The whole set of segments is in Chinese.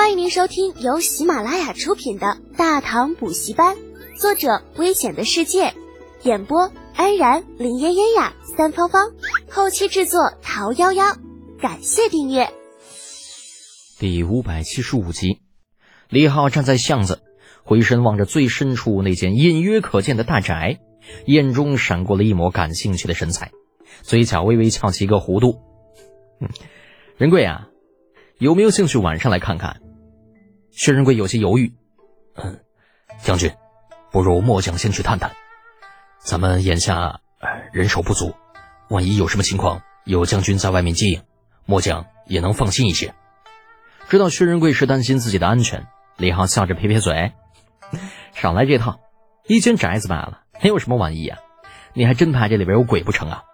欢迎您收听由喜马拉雅出品的《大唐补习班》，作者：危险的世界，演播：安然、林嫣嫣呀、三芳芳，后期制作：桃夭夭。感谢订阅。第五百七十五集，李浩站在巷子，回身望着最深处那间隐约可见的大宅，眼中闪过了一抹感兴趣的神采，嘴角微微翘起一个弧度。嗯，仁贵啊。有没有兴趣晚上来看看？薛仁贵有些犹豫。嗯，将军，不如末将先去探探。咱们眼下人手不足，万一有什么情况，有将军在外面接应，末将也能放心一些。知道薛仁贵是担心自己的安全，李浩笑着撇撇嘴：“ 少来这套，一间宅子罢了，没有什么万一啊。你还真怕这里边有鬼不成啊？”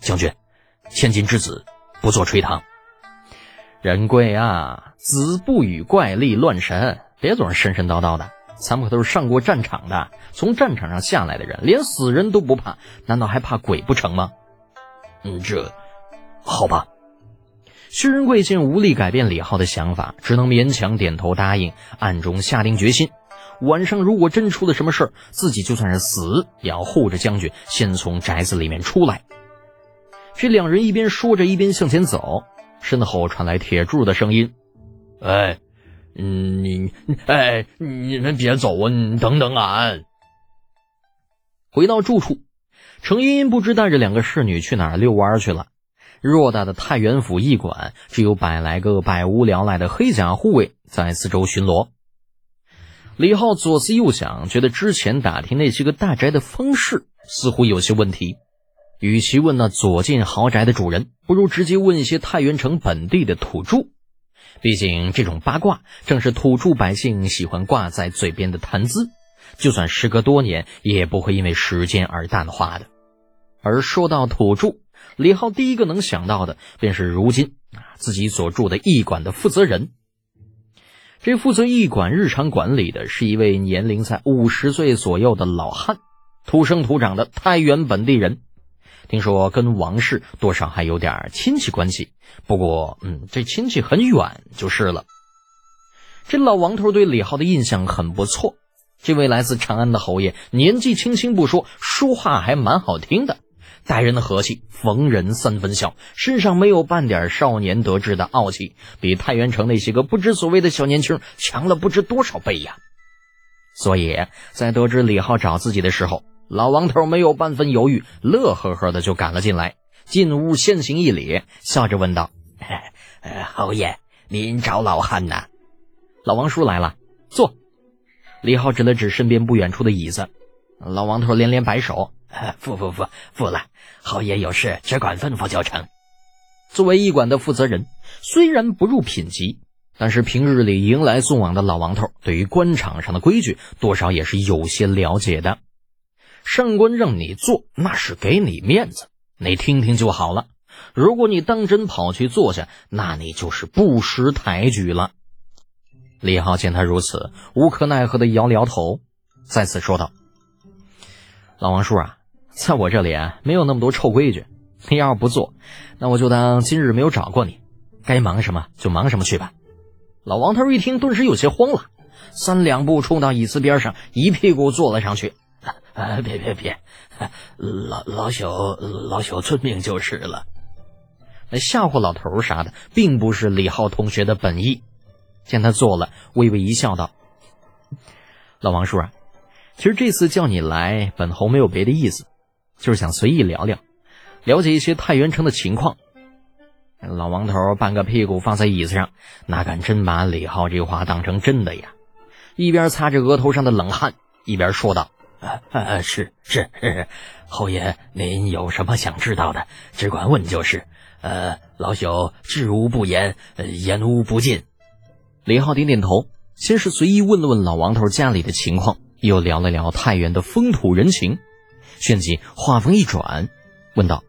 将军，千金之子，不做垂堂。仁贵啊，子不与怪力乱神，别总是神神叨叨的。咱们可都是上过战场的，从战场上下来的人，连死人都不怕，难道还怕鬼不成吗？嗯，这好吧。薛仁贵见无力改变李浩的想法，只能勉强点头答应，暗中下定决心：晚上如果真出了什么事儿自己就算是死，也要护着将军先从宅子里面出来。这两人一边说着，一边向前走。身后传来铁柱的声音：“哎，嗯，你，哎，你们别走啊！你等等俺。”回到住处，程茵茵不知带着两个侍女去哪儿遛弯去了。偌大的太原府驿馆，只有百来个百无聊赖的黑甲护卫在四周巡逻。李浩左思右想，觉得之前打听那些个大宅的方式似乎有些问题。与其问那左近豪宅的主人，不如直接问一些太原城本地的土著。毕竟这种八卦正是土著百姓喜欢挂在嘴边的谈资，就算时隔多年，也不会因为时间而淡化的。而说到土著，李浩第一个能想到的便是如今啊自己所住的驿馆的负责人。这负责驿馆日常管理的是一位年龄在五十岁左右的老汉，土生土长的太原本地人。听说跟王氏多少还有点亲戚关系，不过，嗯，这亲戚很远就是了。这老王头对李浩的印象很不错。这位来自长安的侯爷，年纪轻轻不说，说话还蛮好听的，待人的和气，逢人三分笑，身上没有半点少年得志的傲气，比太原城那些个不知所谓的小年轻强了不知多少倍呀。所以在得知李浩找自己的时候，老王头没有半分犹豫，乐呵呵的就赶了进来，进屋先行一礼，笑着问道：“侯爷，您找老汉呐？”老王叔来了，坐。李浩指了指身边不远处的椅子，老王头连连摆手：“不不不，不了，侯爷有事只管吩咐就成。”作为驿馆的负责人，虽然不入品级，但是平日里迎来送往的老王头，对于官场上的规矩，多少也是有些了解的。上官让你做，那是给你面子，你听听就好了。如果你当真跑去坐下，那你就是不识抬举了。李浩见他如此，无可奈何的摇了摇头，再次说道：“老王叔啊，在我这里啊，没有那么多臭规矩。你要是不做，那我就当今日没有找过你，该忙什么就忙什么去吧。”老王头一听，顿时有些慌了，三两步冲到椅子边上，一屁股坐了上去。啊！别别别，老老朽老朽遵命就是了。那吓唬老头啥的，并不是李浩同学的本意。见他坐了，微微一笑，道：“老王叔啊，其实这次叫你来，本侯没有别的意思，就是想随意聊聊，了解一些太原城的情况。”老王头半个屁股放在椅子上，哪敢真把李浩这话当成真的呀？一边擦着额头上的冷汗，一边说道。啊，是是，侯爷，您有什么想知道的，只管问就是。呃，老朽知无不言，言无不尽。李浩点点头，先是随意问了问老王头家里的情况，又聊了聊太原的风土人情，旋即话锋一转，问道：“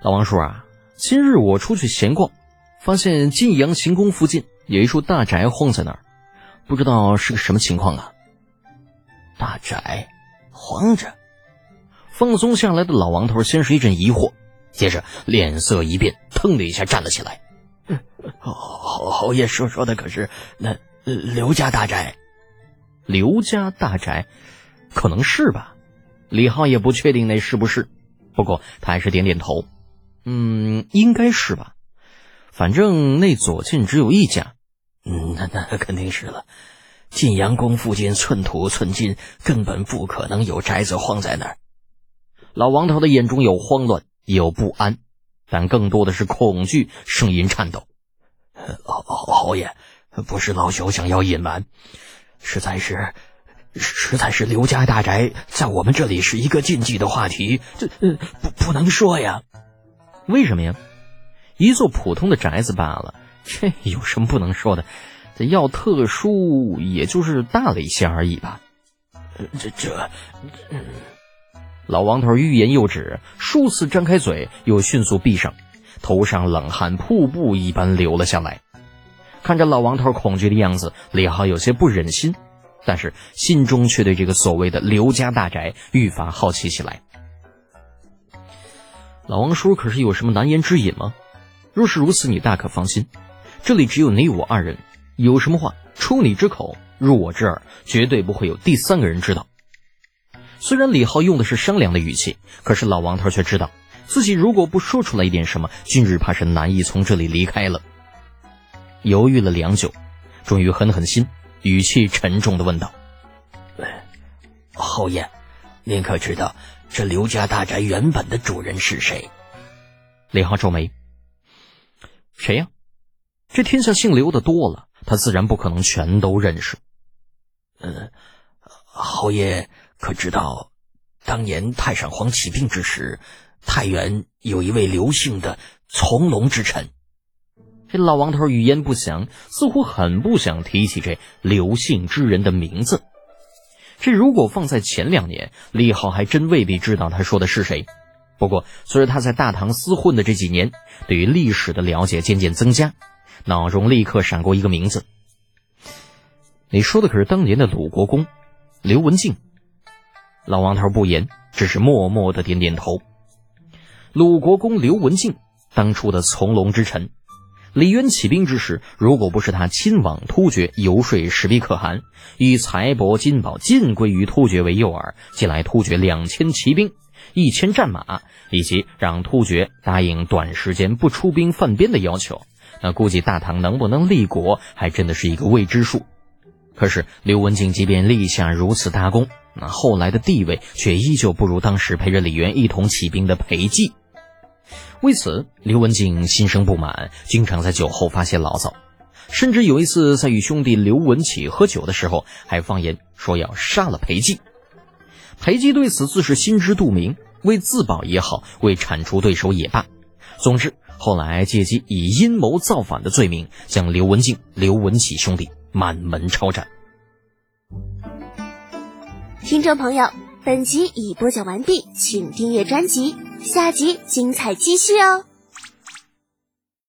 老王叔啊，今日我出去闲逛，发现晋阳行宫附近有一处大宅晃在那儿，不知道是个什么情况啊？”大宅，荒着。放松下来的老王头先是一阵疑惑，接着脸色一变，腾的一下站了起来。侯侯爷说说的可是那刘家大宅？刘家大宅，可能是吧。李浩也不确定那是不是，不过他还是点点头。嗯，应该是吧。反正那左近只有一家。嗯，那那肯定是了。晋阳宫附近寸土寸金，根本不可能有宅子荒在那儿。老王头的眼中有慌乱，也有不安，但更多的是恐惧，声音颤抖。侯侯爷，不是老朽想要隐瞒，实在是，实在是刘家大宅在我们这里是一个禁忌的话题，这呃不不能说呀。为什么呀？一座普通的宅子罢了，这有什么不能说的？这药特殊，也就是大了一些而已吧。这这，老王头欲言又止，数次张开嘴，又迅速闭上，头上冷汗瀑布一般流了下来。看着老王头恐惧的样子，李浩有些不忍心，但是心中却对这个所谓的刘家大宅愈发好奇起来。老王叔可是有什么难言之隐吗？若是如此，你大可放心，这里只有你我二人。有什么话出你之口，入我之耳，绝对不会有第三个人知道。虽然李浩用的是商量的语气，可是老王头却知道自己如果不说出来一点什么，今日怕是难以从这里离开了。犹豫了良久，终于狠狠心，语气沉重的问道：“侯爷，您可知道这刘家大宅原本的主人是谁？”李浩皱眉：“谁呀？这天下姓刘的多了。”他自然不可能全都认识。嗯，侯爷可知道，当年太上皇起兵之时，太原有一位刘姓的从龙之臣。这老王头语焉不详，似乎很不想提起这刘姓之人的名字。这如果放在前两年，李浩还真未必知道他说的是谁。不过，随着他在大唐厮混的这几年，对于历史的了解渐渐增加。脑中立刻闪过一个名字，你说的可是当年的鲁国公刘文静？老王头不言，只是默默的点点头。鲁国公刘文静，当初的从龙之臣，李渊起兵之时，如果不是他亲往突厥游说石壁可汗，以财帛金宝尽归于突厥为诱饵，借来突厥两千骑兵、一千战马，以及让突厥答应短时间不出兵犯边的要求。那估计大唐能不能立国，还真的是一个未知数。可是刘文静即便立下如此大功，那后来的地位却依旧不如当时陪着李渊一同起兵的裴寂。为此，刘文静心生不满，经常在酒后发些牢骚，甚至有一次在与兄弟刘文启喝酒的时候，还放言说要杀了裴寂。裴寂对此自是心知肚明，为自保也好，为铲除对手也罢，总之。后来借机以阴谋造反的罪名，将刘文静、刘文启兄弟满门抄斩。听众朋友，本集已播讲完毕，请订阅专辑，下集精彩继续哦。